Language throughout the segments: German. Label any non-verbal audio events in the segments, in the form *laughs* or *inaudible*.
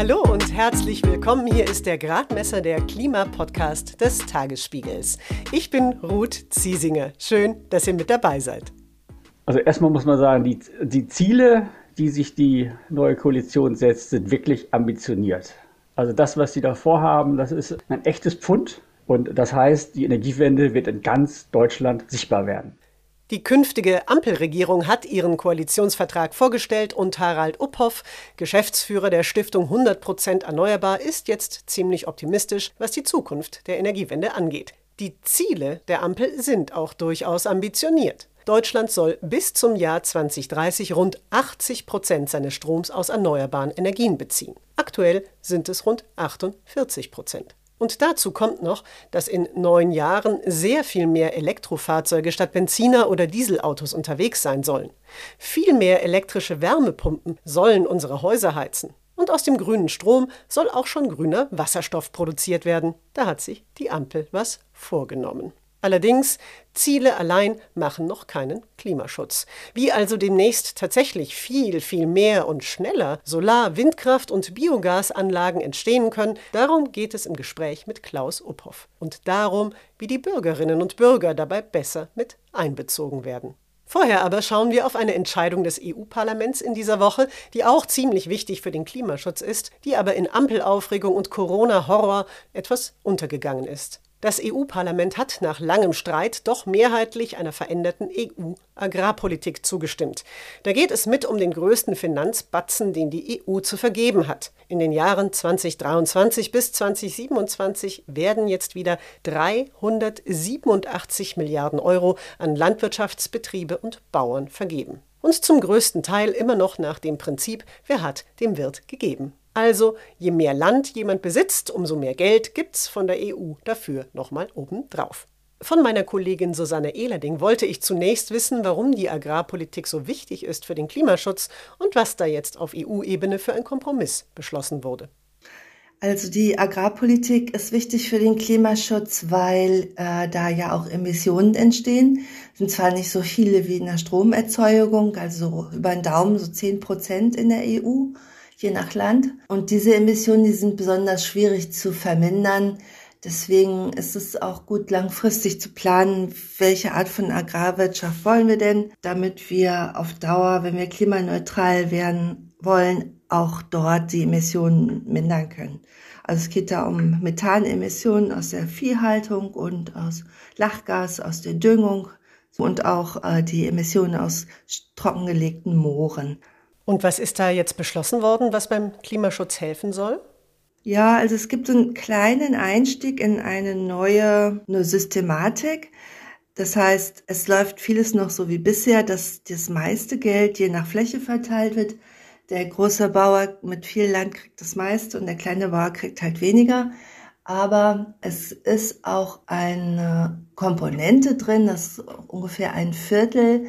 Hallo und herzlich willkommen. Hier ist der Gradmesser der Klimapodcast des Tagesspiegels. Ich bin Ruth Ziesinger. Schön, dass ihr mit dabei seid. Also erstmal muss man sagen, die, die Ziele, die sich die neue Koalition setzt, sind wirklich ambitioniert. Also das, was sie da vorhaben, das ist ein echtes Pfund. Und das heißt, die Energiewende wird in ganz Deutschland sichtbar werden. Die künftige Ampelregierung hat ihren Koalitionsvertrag vorgestellt und Harald Uphoff, Geschäftsführer der Stiftung 100% Erneuerbar, ist jetzt ziemlich optimistisch, was die Zukunft der Energiewende angeht. Die Ziele der Ampel sind auch durchaus ambitioniert. Deutschland soll bis zum Jahr 2030 rund 80 Prozent seines Stroms aus erneuerbaren Energien beziehen. Aktuell sind es rund 48 Prozent. Und dazu kommt noch, dass in neun Jahren sehr viel mehr Elektrofahrzeuge statt Benziner oder Dieselautos unterwegs sein sollen. Viel mehr elektrische Wärmepumpen sollen unsere Häuser heizen. Und aus dem grünen Strom soll auch schon grüner Wasserstoff produziert werden. Da hat sich die Ampel was vorgenommen. Allerdings, Ziele allein machen noch keinen Klimaschutz. Wie also demnächst tatsächlich viel, viel mehr und schneller Solar-, Windkraft- und Biogasanlagen entstehen können, darum geht es im Gespräch mit Klaus Uphoff. Und darum, wie die Bürgerinnen und Bürger dabei besser mit einbezogen werden. Vorher aber schauen wir auf eine Entscheidung des EU-Parlaments in dieser Woche, die auch ziemlich wichtig für den Klimaschutz ist, die aber in Ampelaufregung und Corona-Horror etwas untergegangen ist. Das EU-Parlament hat nach langem Streit doch mehrheitlich einer veränderten EU-Agrarpolitik zugestimmt. Da geht es mit um den größten Finanzbatzen, den die EU zu vergeben hat. In den Jahren 2023 bis 2027 werden jetzt wieder 387 Milliarden Euro an Landwirtschaftsbetriebe und Bauern vergeben. Und zum größten Teil immer noch nach dem Prinzip, wer hat, dem wird gegeben. Also, je mehr Land jemand besitzt, umso mehr Geld gibt's von der EU dafür nochmal obendrauf. Von meiner Kollegin Susanne Ehlerding wollte ich zunächst wissen, warum die Agrarpolitik so wichtig ist für den Klimaschutz und was da jetzt auf EU-Ebene für ein Kompromiss beschlossen wurde. Also die Agrarpolitik ist wichtig für den Klimaschutz, weil äh, da ja auch Emissionen entstehen. Sind zwar nicht so viele wie in der Stromerzeugung, also über den Daumen so zehn Prozent in der EU, je nach Land. Und diese Emissionen, die sind besonders schwierig zu vermindern. Deswegen ist es auch gut, langfristig zu planen, welche Art von Agrarwirtschaft wollen wir denn, damit wir auf Dauer, wenn wir klimaneutral werden wollen, auch dort die Emissionen mindern können. Also es geht da um Methanemissionen aus der Viehhaltung und aus Lachgas, aus der Düngung und auch äh, die Emissionen aus trockengelegten Mooren. Und was ist da jetzt beschlossen worden, was beim Klimaschutz helfen soll? Ja, also es gibt einen kleinen Einstieg in eine neue eine Systematik. Das heißt, es läuft vieles noch so wie bisher, dass das meiste Geld je nach Fläche verteilt wird. Der große Bauer mit viel Land kriegt das meiste und der kleine Bauer kriegt halt weniger. Aber es ist auch eine Komponente drin, dass ungefähr ein Viertel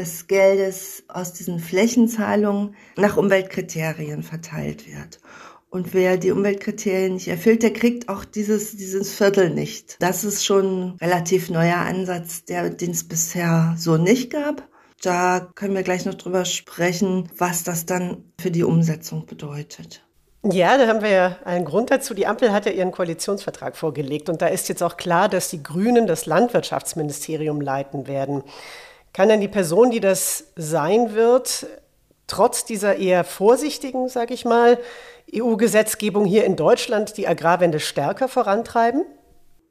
des Geldes aus diesen Flächenzahlungen nach Umweltkriterien verteilt wird. Und wer die Umweltkriterien nicht erfüllt, der kriegt auch dieses, dieses Viertel nicht. Das ist schon ein relativ neuer Ansatz, der, den es bisher so nicht gab. Da können wir gleich noch drüber sprechen, was das dann für die Umsetzung bedeutet. Ja, da haben wir ja einen Grund dazu. Die Ampel hat ja ihren Koalitionsvertrag vorgelegt und da ist jetzt auch klar, dass die Grünen das Landwirtschaftsministerium leiten werden. Kann denn die Person, die das sein wird, trotz dieser eher vorsichtigen, sage ich mal, EU-Gesetzgebung hier in Deutschland die Agrarwende stärker vorantreiben?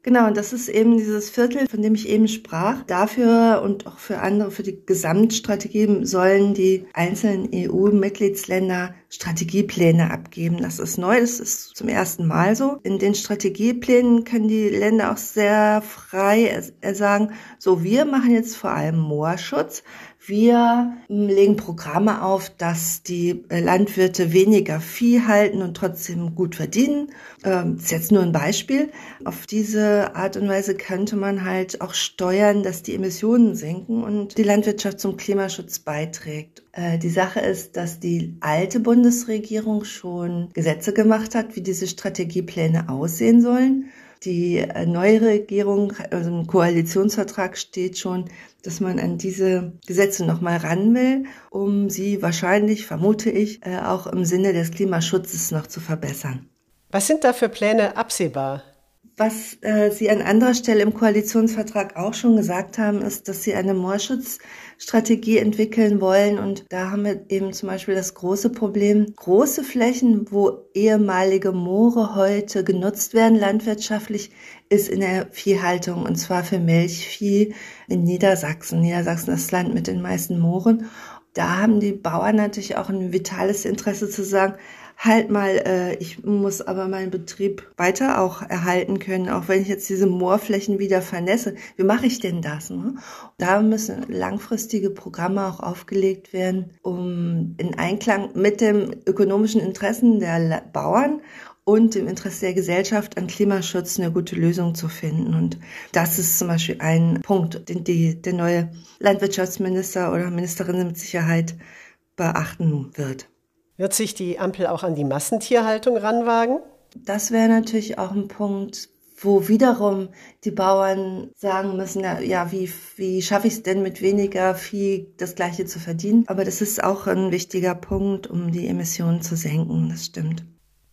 Genau, und das ist eben dieses Viertel, von dem ich eben sprach. Dafür und auch für andere, für die Gesamtstrategie sollen die einzelnen EU-Mitgliedsländer Strategiepläne abgeben. Das ist neu, das ist zum ersten Mal so. In den Strategieplänen können die Länder auch sehr frei sagen, so wir machen jetzt vor allem Moorschutz, wir legen Programme auf, dass die äh, Landwirte weniger Vieh halten und trotzdem gut verdienen. Ähm, ist jetzt nur ein Beispiel. Auf diese Art und Weise könnte man halt auch steuern, dass die Emissionen sinken und die Landwirtschaft zum Klimaschutz beiträgt. Äh, die Sache ist, dass die alte Bundesregierung schon Gesetze gemacht hat, wie diese Strategiepläne aussehen sollen. Die äh, neue Regierung, also im Koalitionsvertrag steht schon, dass man an diese Gesetze nochmal ran will, um sie wahrscheinlich, vermute ich, äh, auch im Sinne des Klimaschutzes noch zu verbessern. Was sind da für Pläne absehbar? Was äh, Sie an anderer Stelle im Koalitionsvertrag auch schon gesagt haben, ist, dass Sie eine Moorschutzstrategie entwickeln wollen. Und da haben wir eben zum Beispiel das große Problem, große Flächen, wo ehemalige Moore heute genutzt werden, landwirtschaftlich, ist in der Viehhaltung und zwar für Milchvieh in Niedersachsen. Niedersachsen ist das Land mit den meisten Mooren. Da haben die Bauern natürlich auch ein vitales Interesse zu sagen, halt mal, äh, ich muss aber meinen Betrieb weiter auch erhalten können, auch wenn ich jetzt diese Moorflächen wieder vernässe. Wie mache ich denn das? Ne? Da müssen langfristige Programme auch aufgelegt werden, um in Einklang mit dem ökonomischen Interessen der Bauern und im Interesse der Gesellschaft an Klimaschutz eine gute Lösung zu finden. Und das ist zum Beispiel ein Punkt, den die, der neue Landwirtschaftsminister oder Ministerin mit Sicherheit beachten wird. Wird sich die Ampel auch an die Massentierhaltung ranwagen? Das wäre natürlich auch ein Punkt, wo wiederum die Bauern sagen müssen, ja, wie, wie schaffe ich es denn mit weniger Vieh das gleiche zu verdienen? Aber das ist auch ein wichtiger Punkt, um die Emissionen zu senken, das stimmt.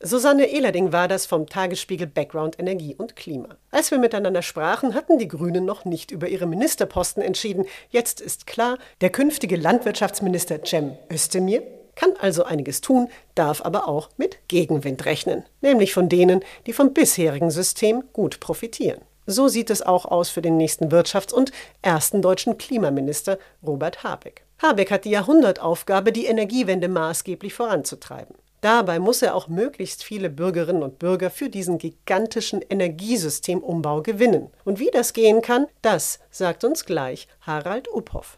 Susanne Ehlerding war das vom Tagesspiegel Background Energie und Klima. Als wir miteinander sprachen, hatten die Grünen noch nicht über ihre Ministerposten entschieden. Jetzt ist klar, der künftige Landwirtschaftsminister Cem Özdemir kann also einiges tun, darf aber auch mit Gegenwind rechnen, nämlich von denen, die vom bisherigen System gut profitieren. So sieht es auch aus für den nächsten Wirtschafts- und ersten deutschen Klimaminister Robert Habeck. Habeck hat die Jahrhundertaufgabe, die Energiewende maßgeblich voranzutreiben. Dabei muss er auch möglichst viele Bürgerinnen und Bürger für diesen gigantischen Energiesystemumbau gewinnen. Und wie das gehen kann, das sagt uns gleich Harald Uphoff.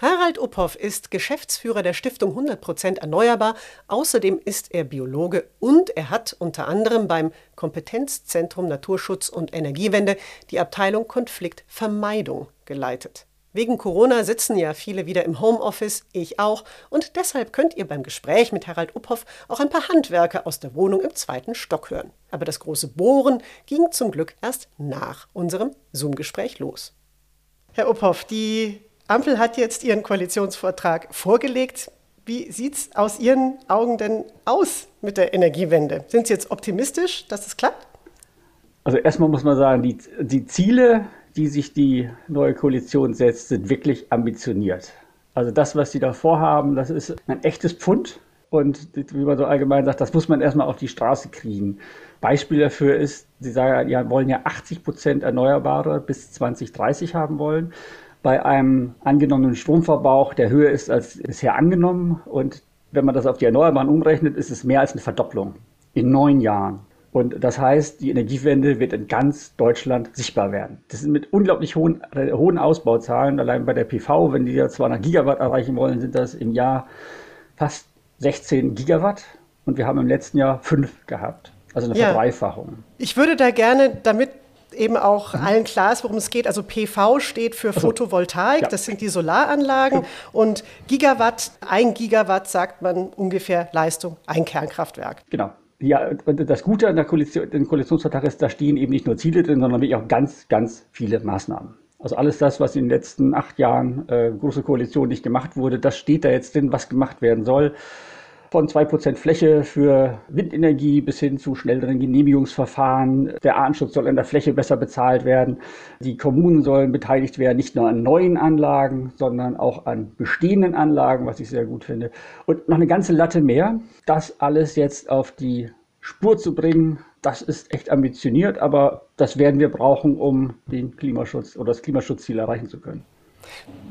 Harald Uphoff ist Geschäftsführer der Stiftung 100% Erneuerbar. Außerdem ist er Biologe und er hat unter anderem beim Kompetenzzentrum Naturschutz und Energiewende die Abteilung Konfliktvermeidung geleitet. Wegen Corona sitzen ja viele wieder im Homeoffice, ich auch, und deshalb könnt ihr beim Gespräch mit Harald Uphoff auch ein paar Handwerker aus der Wohnung im zweiten Stock hören. Aber das große Bohren ging zum Glück erst nach unserem Zoom-Gespräch los. Herr Uphoff, die Ampel hat jetzt ihren Koalitionsvortrag vorgelegt. Wie sieht es aus Ihren Augen denn aus mit der Energiewende? Sind Sie jetzt optimistisch, dass es klappt? Also erstmal muss man sagen, die, die Ziele, die sich die neue Koalition setzt, sind wirklich ambitioniert. Also das, was sie da vorhaben, das ist ein echtes Pfund. Und wie man so allgemein sagt, das muss man erstmal auf die Straße kriegen. Beispiel dafür ist, sie sagen, ja, wollen ja 80 Prozent Erneuerbare bis 2030 haben wollen bei einem angenommenen Stromverbrauch, der höher ist als bisher angenommen. Und wenn man das auf die Erneuerbaren umrechnet, ist es mehr als eine Verdopplung in neun Jahren. Und das heißt, die Energiewende wird in ganz Deutschland sichtbar werden. Das sind mit unglaublich hohen, äh, hohen Ausbauzahlen. Allein bei der PV, wenn die ja 200 Gigawatt erreichen wollen, sind das im Jahr fast 16 Gigawatt. Und wir haben im letzten Jahr fünf gehabt. Also eine ja. Verdreifachung. Ich würde da gerne, damit eben auch mhm. allen klar ist, worum es geht. Also PV steht für Photovoltaik, ja. das sind die Solaranlagen. Und Gigawatt, ein Gigawatt sagt man ungefähr Leistung, ein Kernkraftwerk. Genau. Ja, das Gute an der Koalition, dem Koalitionsvertrag ist, da stehen eben nicht nur Ziele drin, sondern wirklich auch ganz, ganz viele Maßnahmen. Also alles das, was in den letzten acht Jahren äh, große Koalition nicht gemacht wurde, das steht da jetzt drin, was gemacht werden soll von 2% Fläche für Windenergie bis hin zu schnelleren Genehmigungsverfahren. Der Artenschutz soll an der Fläche besser bezahlt werden. Die Kommunen sollen beteiligt werden, nicht nur an neuen Anlagen, sondern auch an bestehenden Anlagen, was ich sehr gut finde. Und noch eine ganze Latte mehr. Das alles jetzt auf die Spur zu bringen, das ist echt ambitioniert, aber das werden wir brauchen, um den Klimaschutz oder das Klimaschutzziel erreichen zu können.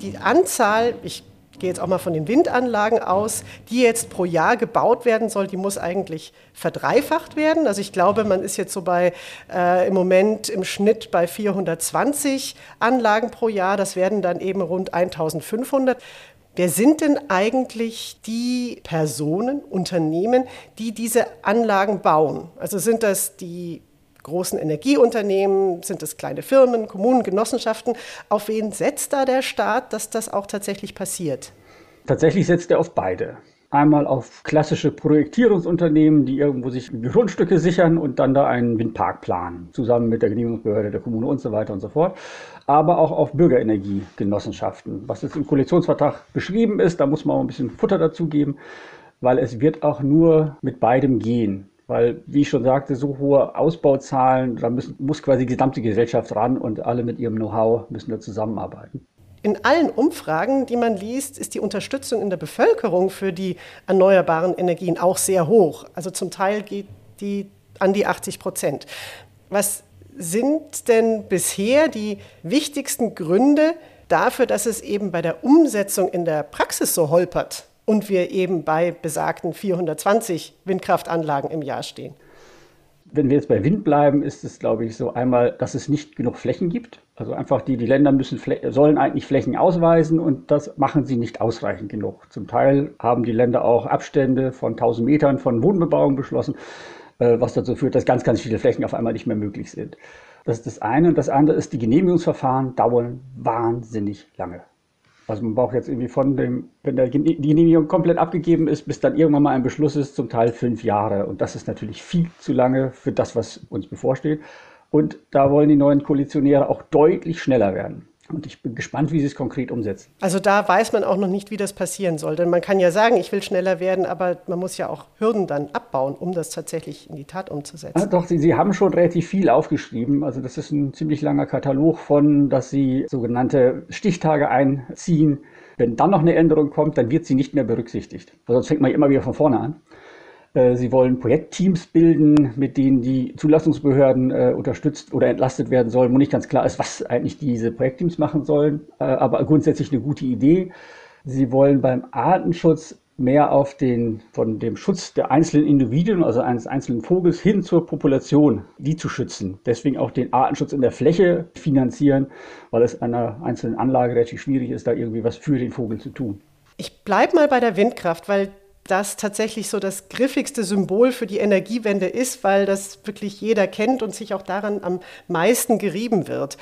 Die Anzahl, ich gehe jetzt auch mal von den Windanlagen aus, die jetzt pro Jahr gebaut werden soll, die muss eigentlich verdreifacht werden. Also ich glaube, man ist jetzt so bei äh, im Moment im Schnitt bei 420 Anlagen pro Jahr. Das werden dann eben rund 1500. Wer sind denn eigentlich die Personen, Unternehmen, die diese Anlagen bauen? Also sind das die großen Energieunternehmen, sind es kleine Firmen, Kommunen, Genossenschaften. Auf wen setzt da der Staat, dass das auch tatsächlich passiert? Tatsächlich setzt er auf beide. Einmal auf klassische Projektierungsunternehmen, die irgendwo sich Grundstücke sichern und dann da einen Windpark planen, zusammen mit der Genehmigungsbehörde der Kommune und so weiter und so fort. Aber auch auf Bürgerenergiegenossenschaften. Was jetzt im Koalitionsvertrag beschrieben ist, da muss man auch ein bisschen Futter dazu geben, weil es wird auch nur mit beidem gehen. Weil, wie ich schon sagte, so hohe Ausbauzahlen, da müssen, muss quasi die gesamte Gesellschaft ran und alle mit ihrem Know-how müssen da zusammenarbeiten. In allen Umfragen, die man liest, ist die Unterstützung in der Bevölkerung für die erneuerbaren Energien auch sehr hoch. Also zum Teil geht die an die 80 Prozent. Was sind denn bisher die wichtigsten Gründe dafür, dass es eben bei der Umsetzung in der Praxis so holpert? Und wir eben bei besagten 420 Windkraftanlagen im Jahr stehen. Wenn wir jetzt bei Wind bleiben, ist es, glaube ich, so einmal, dass es nicht genug Flächen gibt. Also einfach die, die Länder müssen, sollen eigentlich Flächen ausweisen und das machen sie nicht ausreichend genug. Zum Teil haben die Länder auch Abstände von 1000 Metern von Wohnbebauung beschlossen, äh, was dazu führt, dass ganz, ganz viele Flächen auf einmal nicht mehr möglich sind. Das ist das eine. Und das andere ist, die Genehmigungsverfahren dauern wahnsinnig lange. Also man braucht jetzt irgendwie von dem, wenn der, die Genehmigung komplett abgegeben ist, bis dann irgendwann mal ein Beschluss ist, zum Teil fünf Jahre. Und das ist natürlich viel zu lange für das, was uns bevorsteht. Und da wollen die neuen Koalitionäre auch deutlich schneller werden. Und ich bin gespannt, wie sie es konkret umsetzen. Also da weiß man auch noch nicht, wie das passieren soll. Denn man kann ja sagen, ich will schneller werden, aber man muss ja auch Hürden dann abbauen, um das tatsächlich in die Tat umzusetzen. Ja, doch, sie, sie haben schon relativ viel aufgeschrieben. Also das ist ein ziemlich langer Katalog von, dass sie sogenannte Stichtage einziehen. Wenn dann noch eine Änderung kommt, dann wird sie nicht mehr berücksichtigt. Sonst fängt man immer wieder von vorne an. Äh, sie wollen Projektteams bilden, mit denen die Zulassungsbehörden äh, unterstützt oder entlastet werden sollen, wo nicht ganz klar ist, was eigentlich diese Projektteams machen sollen, äh, aber grundsätzlich eine gute Idee. Sie wollen beim Artenschutz mehr auf den, von dem Schutz der einzelnen Individuen, also eines einzelnen Vogels, hin zur Population, die zu schützen. Deswegen auch den Artenschutz in der Fläche finanzieren, weil es einer einzelnen Anlage relativ schwierig ist, da irgendwie was für den Vogel zu tun. Ich bleibe mal bei der Windkraft, weil das tatsächlich so das griffigste Symbol für die Energiewende ist, weil das wirklich jeder kennt und sich auch daran am meisten gerieben wird.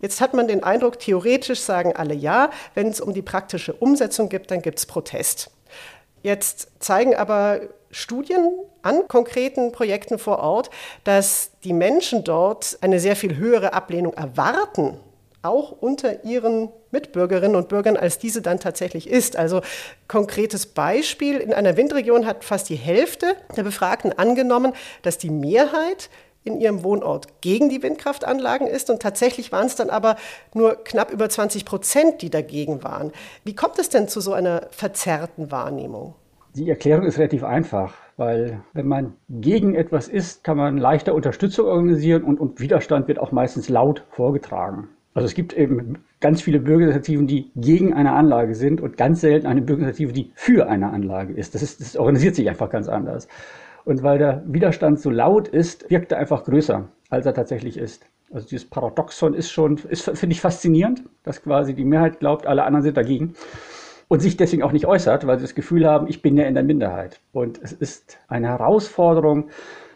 Jetzt hat man den Eindruck, theoretisch sagen alle ja, wenn es um die praktische Umsetzung geht, dann gibt es Protest. Jetzt zeigen aber Studien an konkreten Projekten vor Ort, dass die Menschen dort eine sehr viel höhere Ablehnung erwarten auch unter ihren Mitbürgerinnen und Bürgern, als diese dann tatsächlich ist. Also konkretes Beispiel, in einer Windregion hat fast die Hälfte der Befragten angenommen, dass die Mehrheit in ihrem Wohnort gegen die Windkraftanlagen ist und tatsächlich waren es dann aber nur knapp über 20 Prozent, die dagegen waren. Wie kommt es denn zu so einer verzerrten Wahrnehmung? Die Erklärung ist relativ einfach, weil wenn man gegen etwas ist, kann man leichter Unterstützung organisieren und, und Widerstand wird auch meistens laut vorgetragen. Also es gibt eben ganz viele Bürgerinitiativen, die gegen eine Anlage sind und ganz selten eine Bürgerinitiative, die für eine Anlage ist. Das, ist, das organisiert sich einfach ganz anders. Und weil der Widerstand so laut ist, wirkt er einfach größer, als er tatsächlich ist. Also dieses Paradoxon ist schon, ist, finde ich faszinierend, dass quasi die Mehrheit glaubt, alle anderen sind dagegen und sich deswegen auch nicht äußert, weil sie das Gefühl haben, ich bin ja in der Minderheit. Und es ist eine Herausforderung,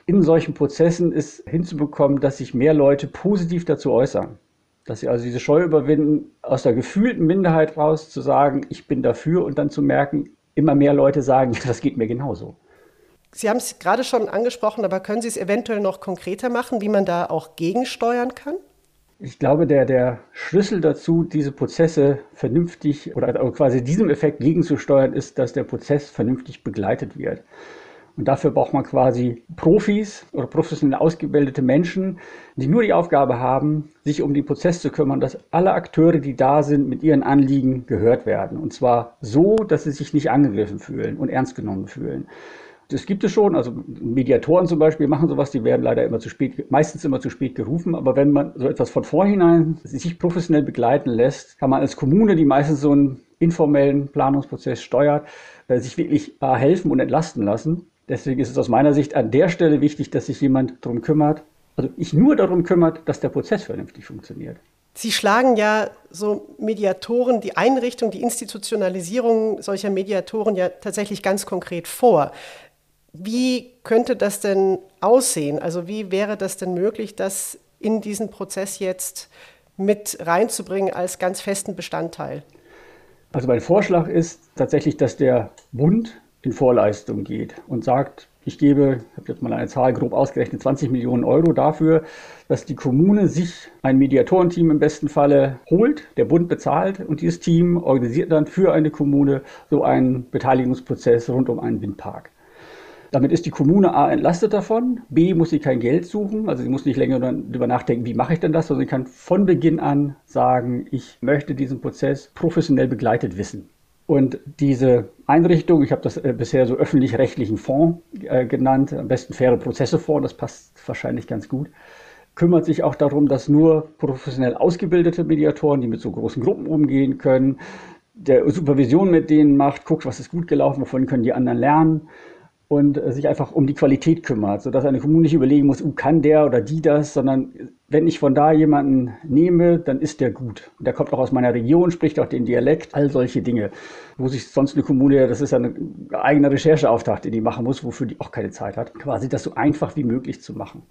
in solchen Prozessen ist hinzubekommen, dass sich mehr Leute positiv dazu äußern. Dass sie also diese Scheu überwinden, aus der gefühlten Minderheit raus zu sagen, ich bin dafür und dann zu merken, immer mehr Leute sagen, *laughs* das geht mir genauso. Sie haben es gerade schon angesprochen, aber können Sie es eventuell noch konkreter machen, wie man da auch gegensteuern kann? Ich glaube, der, der Schlüssel dazu, diese Prozesse vernünftig oder quasi diesem Effekt gegenzusteuern, ist, dass der Prozess vernünftig begleitet wird. Und dafür braucht man quasi Profis oder professionell ausgebildete Menschen, die nur die Aufgabe haben, sich um den Prozess zu kümmern, dass alle Akteure, die da sind, mit ihren Anliegen gehört werden. Und zwar so, dass sie sich nicht angegriffen fühlen und ernst genommen fühlen. Das gibt es schon. Also Mediatoren zum Beispiel machen sowas, die werden leider immer zu spät, meistens immer zu spät gerufen. Aber wenn man so etwas von vorhinein sich professionell begleiten lässt, kann man als Kommune, die meistens so einen informellen Planungsprozess steuert, äh, sich wirklich äh, helfen und entlasten lassen. Deswegen ist es aus meiner Sicht an der Stelle wichtig, dass sich jemand darum kümmert, also ich nur darum kümmert, dass der Prozess vernünftig funktioniert. Sie schlagen ja so Mediatoren, die Einrichtung, die Institutionalisierung solcher Mediatoren ja tatsächlich ganz konkret vor. Wie könnte das denn aussehen? Also wie wäre das denn möglich, das in diesen Prozess jetzt mit reinzubringen als ganz festen Bestandteil? Also mein Vorschlag ist tatsächlich, dass der Bund in Vorleistung geht und sagt, ich gebe, ich habe jetzt mal eine Zahl grob ausgerechnet, 20 Millionen Euro dafür, dass die Kommune sich ein Mediatorenteam im besten Falle holt, der Bund bezahlt und dieses Team organisiert dann für eine Kommune so einen Beteiligungsprozess rund um einen Windpark. Damit ist die Kommune A entlastet davon, B muss sie kein Geld suchen, also sie muss nicht länger darüber nachdenken, wie mache ich denn das, sondern sie kann von Beginn an sagen, ich möchte diesen Prozess professionell begleitet wissen. Und diese Einrichtung, ich habe das äh, bisher so öffentlich-rechtlichen Fonds äh, genannt, am besten faire Prozesse Fonds, das passt wahrscheinlich ganz gut, kümmert sich auch darum, dass nur professionell ausgebildete Mediatoren, die mit so großen Gruppen umgehen können, der Supervision mit denen macht, guckt, was ist gut gelaufen, wovon können die anderen lernen und äh, sich einfach um die Qualität kümmert, sodass eine Kommune nicht überlegen muss, uh, kann der oder die das, sondern wenn ich von da jemanden nehme, dann ist der gut. Der kommt auch aus meiner Region, spricht auch den Dialekt, all solche Dinge. Wo sich sonst eine Kommune, das ist ein eigener Rechercheauftrag, den die machen muss, wofür die auch keine Zeit hat, quasi das so einfach wie möglich zu machen.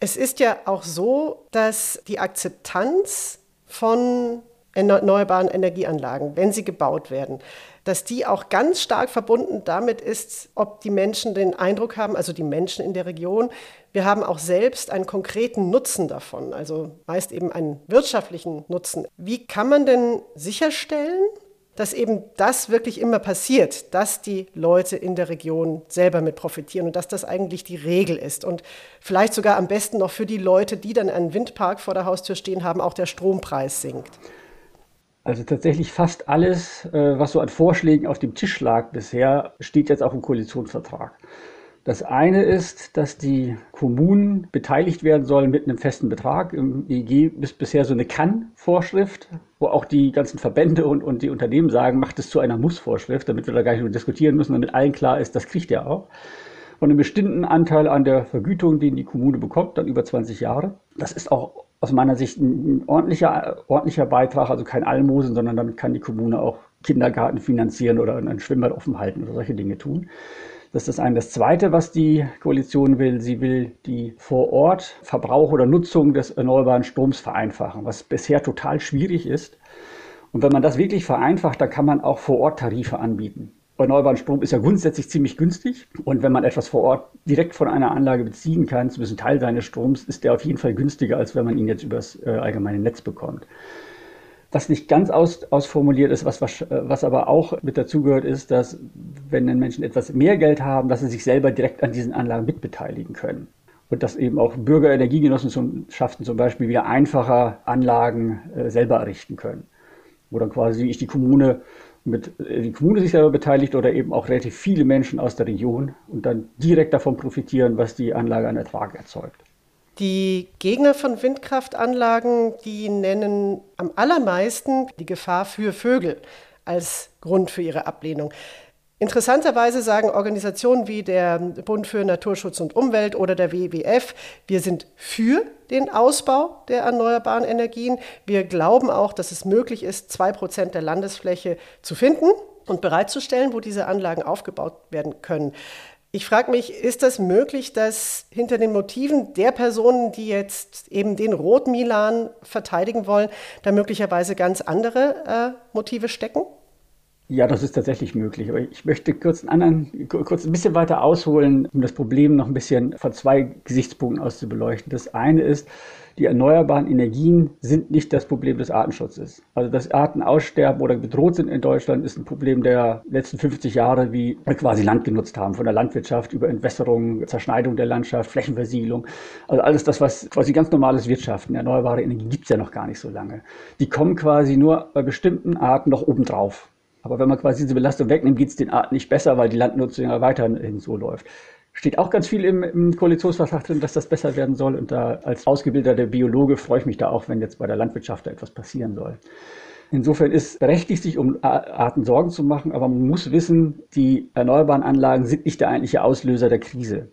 Es ist ja auch so, dass die Akzeptanz von erneuerbaren Energieanlagen, wenn sie gebaut werden, dass die auch ganz stark verbunden damit ist, ob die Menschen den Eindruck haben, also die Menschen in der Region, wir haben auch selbst einen konkreten Nutzen davon, also meist eben einen wirtschaftlichen Nutzen. Wie kann man denn sicherstellen, dass eben das wirklich immer passiert, dass die Leute in der Region selber mit profitieren und dass das eigentlich die Regel ist. Und vielleicht sogar am besten noch für die Leute, die dann einen Windpark vor der Haustür stehen haben, auch der Strompreis sinkt. Also tatsächlich fast alles, äh, was so an Vorschlägen auf dem Tisch lag bisher, steht jetzt auch im Koalitionsvertrag. Das eine ist, dass die Kommunen beteiligt werden sollen mit einem festen Betrag. Im EEG ist bisher so eine Kann-Vorschrift, wo auch die ganzen Verbände und, und die Unternehmen sagen, macht es zu einer Muss-Vorschrift, damit wir da gar nicht nur diskutieren müssen, damit allen klar ist, das kriegt er auch. Und einen bestimmten Anteil an der Vergütung, den die Kommune bekommt, dann über 20 Jahre. Das ist auch aus meiner Sicht ein ordentlicher, ordentlicher Beitrag, also kein Almosen, sondern damit kann die Kommune auch Kindergarten finanzieren oder ein Schwimmbad offen halten oder solche Dinge tun. Das ist das eine. Das zweite, was die Koalition will, sie will die vor Ort Verbrauch oder Nutzung des erneuerbaren Stroms vereinfachen, was bisher total schwierig ist. Und wenn man das wirklich vereinfacht, dann kann man auch vor Ort Tarife anbieten erneuerbaren Strom ist ja grundsätzlich ziemlich günstig. Und wenn man etwas vor Ort direkt von einer Anlage beziehen kann, zumindest ein Teil seines Stroms, ist der auf jeden Fall günstiger, als wenn man ihn jetzt übers äh, allgemeine Netz bekommt. Was nicht ganz aus, ausformuliert ist, was, was, was aber auch mit dazugehört, ist, dass wenn den Menschen etwas mehr Geld haben, dass sie sich selber direkt an diesen Anlagen mitbeteiligen können. Und dass eben auch Bürgerenergiegenossenschaften zum Beispiel wieder einfacher Anlagen äh, selber errichten können. Wo dann quasi ich die Kommune mit äh, die Kommune sich selber beteiligt oder eben auch relativ viele Menschen aus der Region und dann direkt davon profitieren, was die Anlage an Ertrag erzeugt. Die Gegner von Windkraftanlagen, die nennen am allermeisten die Gefahr für Vögel als Grund für ihre Ablehnung. Interessanterweise sagen Organisationen wie der Bund für Naturschutz und Umwelt oder der WWF, wir sind für den Ausbau der erneuerbaren Energien. Wir glauben auch, dass es möglich ist, zwei Prozent der Landesfläche zu finden und bereitzustellen, wo diese Anlagen aufgebaut werden können. Ich frage mich, ist das möglich, dass hinter den Motiven der Personen, die jetzt eben den Rotmilan verteidigen wollen, da möglicherweise ganz andere äh, Motive stecken? Ja, das ist tatsächlich möglich. Aber ich möchte kurz, einen anderen, kurz ein bisschen weiter ausholen, um das Problem noch ein bisschen von zwei Gesichtspunkten aus zu beleuchten. Das eine ist, die erneuerbaren Energien sind nicht das Problem des Artenschutzes. Also dass Arten aussterben oder bedroht sind in Deutschland, ist ein Problem der letzten 50 Jahre, wie wir quasi Land genutzt haben, von der Landwirtschaft über Entwässerung, Zerschneidung der Landschaft, Flächenversiegelung. Also alles das, was quasi ganz normales Wirtschaften, erneuerbare Energien gibt es ja noch gar nicht so lange. Die kommen quasi nur bei bestimmten Arten noch obendrauf. Aber wenn man quasi diese Belastung wegnimmt, geht es den Arten nicht besser, weil die Landnutzung ja weiterhin so läuft. Steht auch ganz viel im, im Koalitionsvertrag drin, dass das besser werden soll. Und da als ausgebildeter Biologe freue ich mich da auch, wenn jetzt bei der Landwirtschaft da etwas passieren soll. Insofern ist berechtigt, sich um Arten Sorgen zu machen, aber man muss wissen, die erneuerbaren Anlagen sind nicht der eigentliche Auslöser der Krise.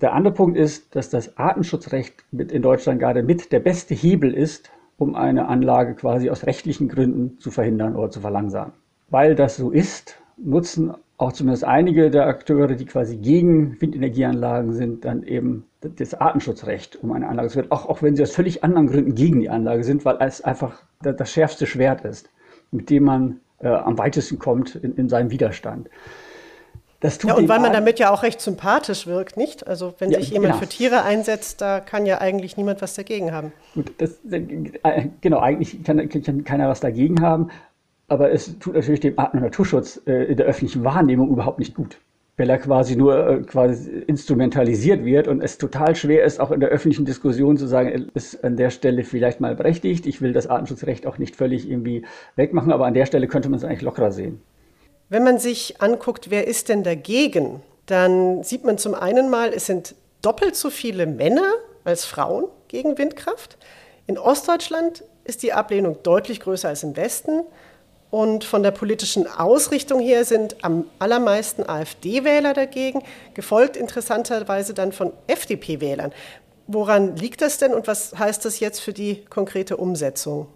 Der andere Punkt ist, dass das Artenschutzrecht mit in Deutschland gerade mit der beste Hebel ist, um eine Anlage quasi aus rechtlichen Gründen zu verhindern oder zu verlangsamen. Weil das so ist, nutzen auch zumindest einige der Akteure, die quasi gegen Windenergieanlagen sind, dann eben das Artenschutzrecht um eine Anlage. Es wird auch, auch wenn sie aus völlig anderen Gründen gegen die Anlage sind, weil es einfach das schärfste Schwert ist, mit dem man äh, am weitesten kommt in, in seinem Widerstand. ja, und weil man damit ja auch recht sympathisch wirkt, nicht? Also wenn ja, sich jemand genau. für Tiere einsetzt, da kann ja eigentlich niemand was dagegen haben. Gut, das, äh, genau, eigentlich kann, kann keiner was dagegen haben aber es tut natürlich dem Arten- und Naturschutz äh, in der öffentlichen Wahrnehmung überhaupt nicht gut. Weil er quasi nur äh, quasi instrumentalisiert wird und es total schwer ist, auch in der öffentlichen Diskussion zu sagen, ist an der Stelle vielleicht mal berechtigt. Ich will das Artenschutzrecht auch nicht völlig irgendwie wegmachen, aber an der Stelle könnte man es eigentlich lockerer sehen. Wenn man sich anguckt, wer ist denn dagegen, dann sieht man zum einen mal, es sind doppelt so viele Männer als Frauen gegen Windkraft. In Ostdeutschland ist die Ablehnung deutlich größer als im Westen. Und von der politischen Ausrichtung her sind am allermeisten AfD-Wähler dagegen, gefolgt interessanterweise dann von FDP-Wählern. Woran liegt das denn und was heißt das jetzt für die konkrete Umsetzung?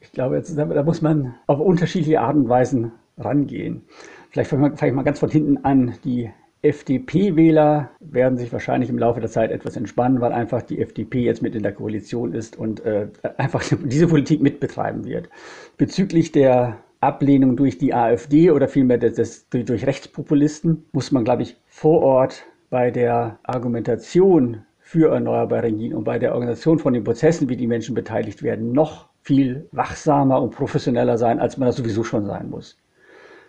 Ich glaube, jetzt, da muss man auf unterschiedliche Arten und Weisen rangehen. Vielleicht fange ich mal ganz von hinten an. Die FDP-Wähler werden sich wahrscheinlich im Laufe der Zeit etwas entspannen, weil einfach die FDP jetzt mit in der Koalition ist und äh, einfach *laughs* diese Politik mitbetreiben wird. Bezüglich der Ablehnung durch die AfD oder vielmehr das, das, durch, Rechtspopulisten muss man, glaube ich, vor Ort bei der Argumentation für erneuerbare Energien und bei der Organisation von den Prozessen, wie die Menschen beteiligt werden, noch viel wachsamer und professioneller sein, als man das sowieso schon sein muss.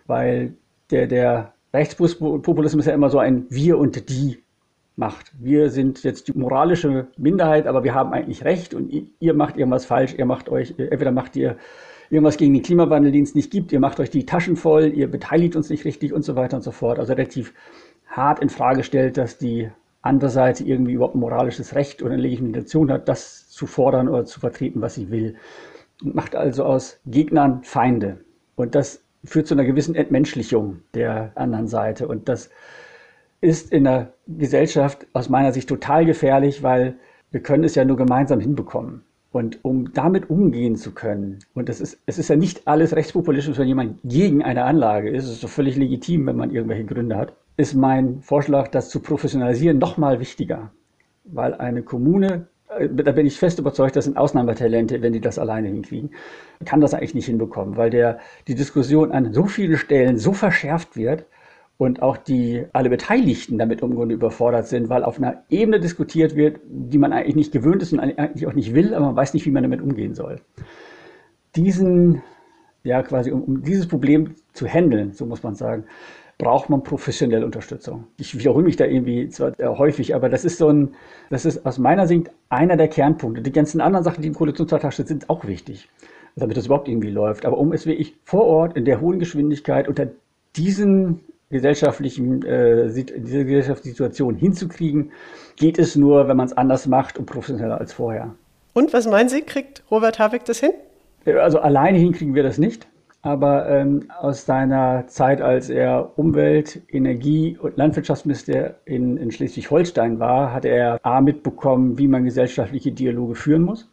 Weil der, der Rechtspopulismus ja immer so ein Wir und die macht. Wir sind jetzt die moralische Minderheit, aber wir haben eigentlich Recht und ihr macht irgendwas falsch, ihr macht euch, entweder macht ihr irgendwas gegen den Klimawandel, den es nicht gibt, ihr macht euch die Taschen voll, ihr beteiligt uns nicht richtig und so weiter und so fort. Also relativ hart in Frage stellt, dass die andere Seite irgendwie überhaupt ein moralisches Recht oder eine Legitimation hat, das zu fordern oder zu vertreten, was sie will. Und macht also aus Gegnern Feinde. Und das führt zu einer gewissen Entmenschlichung der anderen Seite. Und das ist in der Gesellschaft aus meiner Sicht total gefährlich, weil wir können es ja nur gemeinsam hinbekommen. Und um damit umgehen zu können, und das ist, es ist ja nicht alles rechtspopulistisch, wenn jemand gegen eine Anlage ist, es ist so völlig legitim, wenn man irgendwelche Gründe hat, ist mein Vorschlag, das zu professionalisieren, nochmal wichtiger. Weil eine Kommune, äh, da bin ich fest überzeugt, das sind Ausnahmetalente, wenn die das alleine hinkriegen, kann das eigentlich nicht hinbekommen, weil der, die Diskussion an so vielen Stellen so verschärft wird, und auch die alle Beteiligten damit im Grunde überfordert sind, weil auf einer Ebene diskutiert wird, die man eigentlich nicht gewöhnt ist und eigentlich auch nicht will, aber man weiß nicht, wie man damit umgehen soll. Diesen, ja quasi, um, um dieses Problem zu handeln, so muss man sagen, braucht man professionelle Unterstützung. Ich wiederhole mich da irgendwie zwar häufig, aber das ist so ein, das ist aus meiner Sicht einer der Kernpunkte. Die ganzen anderen Sachen, die im Koalitionsvertrag stehen, sind auch wichtig, damit das überhaupt irgendwie läuft. Aber um es wirklich vor Ort in der hohen Geschwindigkeit unter diesen gesellschaftlichen, äh, diese gesellschaftliche Situation hinzukriegen, geht es nur, wenn man es anders macht und professioneller als vorher. Und was meinen Sie, kriegt Robert Habeck das hin? Also alleine hinkriegen wir das nicht. Aber ähm, aus seiner Zeit, als er Umwelt-, Energie- und Landwirtschaftsminister in, in Schleswig-Holstein war, hat er A mitbekommen, wie man gesellschaftliche Dialoge führen muss,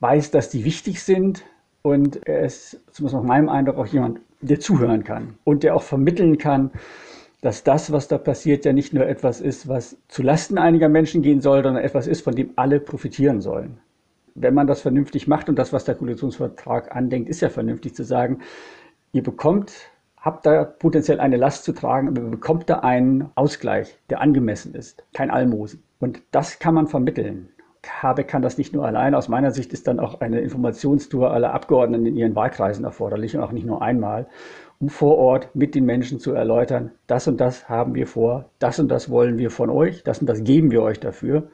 weiß, dass die wichtig sind und er ist, zumindest nach meinem Eindruck, auch jemand, der zuhören kann und der auch vermitteln kann, dass das, was da passiert, ja nicht nur etwas ist, was zu Lasten einiger Menschen gehen soll, sondern etwas ist, von dem alle profitieren sollen. Wenn man das vernünftig macht und das, was der Koalitionsvertrag andenkt, ist ja vernünftig zu sagen, ihr bekommt, habt da potenziell eine Last zu tragen, aber ihr bekommt da einen Ausgleich, der angemessen ist, kein Almosen. Und das kann man vermitteln. Habeck kann das nicht nur allein. Aus meiner Sicht ist dann auch eine Informationstour aller Abgeordneten in ihren Wahlkreisen erforderlich und auch nicht nur einmal, um vor Ort mit den Menschen zu erläutern, das und das haben wir vor, das und das wollen wir von euch, das und das geben wir euch dafür.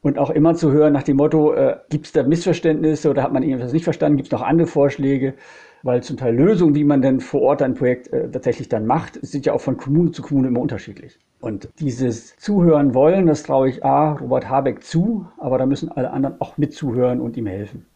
Und auch immer zu hören nach dem Motto, äh, gibt es da Missverständnisse oder hat man irgendwas nicht verstanden, gibt es noch andere Vorschläge, weil zum Teil Lösungen, wie man denn vor Ort ein Projekt äh, tatsächlich dann macht, sind ja auch von Kommune zu Kommune immer unterschiedlich. Und dieses Zuhören wollen, das traue ich A, Robert Habeck zu, aber da müssen alle anderen auch mitzuhören und ihm helfen.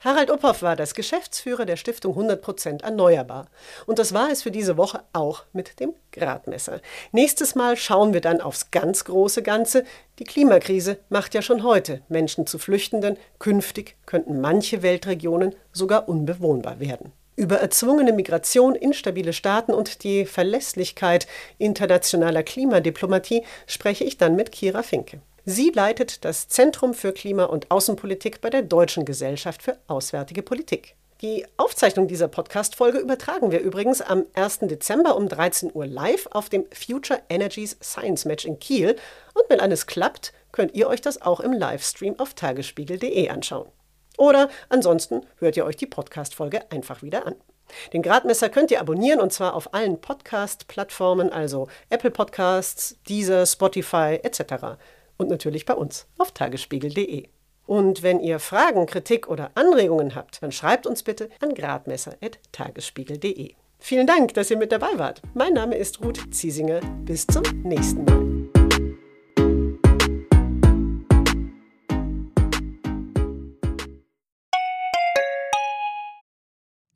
Harald Uphoff war das Geschäftsführer der Stiftung 100% Erneuerbar. Und das war es für diese Woche auch mit dem Gradmesser. Nächstes Mal schauen wir dann aufs ganz große Ganze. Die Klimakrise macht ja schon heute Menschen zu Flüchtenden. Künftig könnten manche Weltregionen sogar unbewohnbar werden. Über erzwungene Migration, instabile Staaten und die Verlässlichkeit internationaler Klimadiplomatie spreche ich dann mit Kira Finke. Sie leitet das Zentrum für Klima- und Außenpolitik bei der Deutschen Gesellschaft für Auswärtige Politik. Die Aufzeichnung dieser Podcast-Folge übertragen wir übrigens am 1. Dezember um 13 Uhr live auf dem Future Energies Science Match in Kiel. Und wenn alles klappt, könnt ihr euch das auch im Livestream auf tagesspiegel.de anschauen. Oder ansonsten hört ihr euch die Podcast-Folge einfach wieder an. Den Gradmesser könnt ihr abonnieren und zwar auf allen Podcast-Plattformen, also Apple Podcasts, Deezer, Spotify etc und natürlich bei uns auf tagesspiegel.de. Und wenn ihr Fragen, Kritik oder Anregungen habt, dann schreibt uns bitte an gradmesser.tagesspiegel.de. Vielen Dank, dass ihr mit dabei wart. Mein Name ist Ruth Ziesinger. Bis zum nächsten Mal.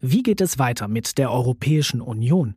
Wie geht es weiter mit der Europäischen Union?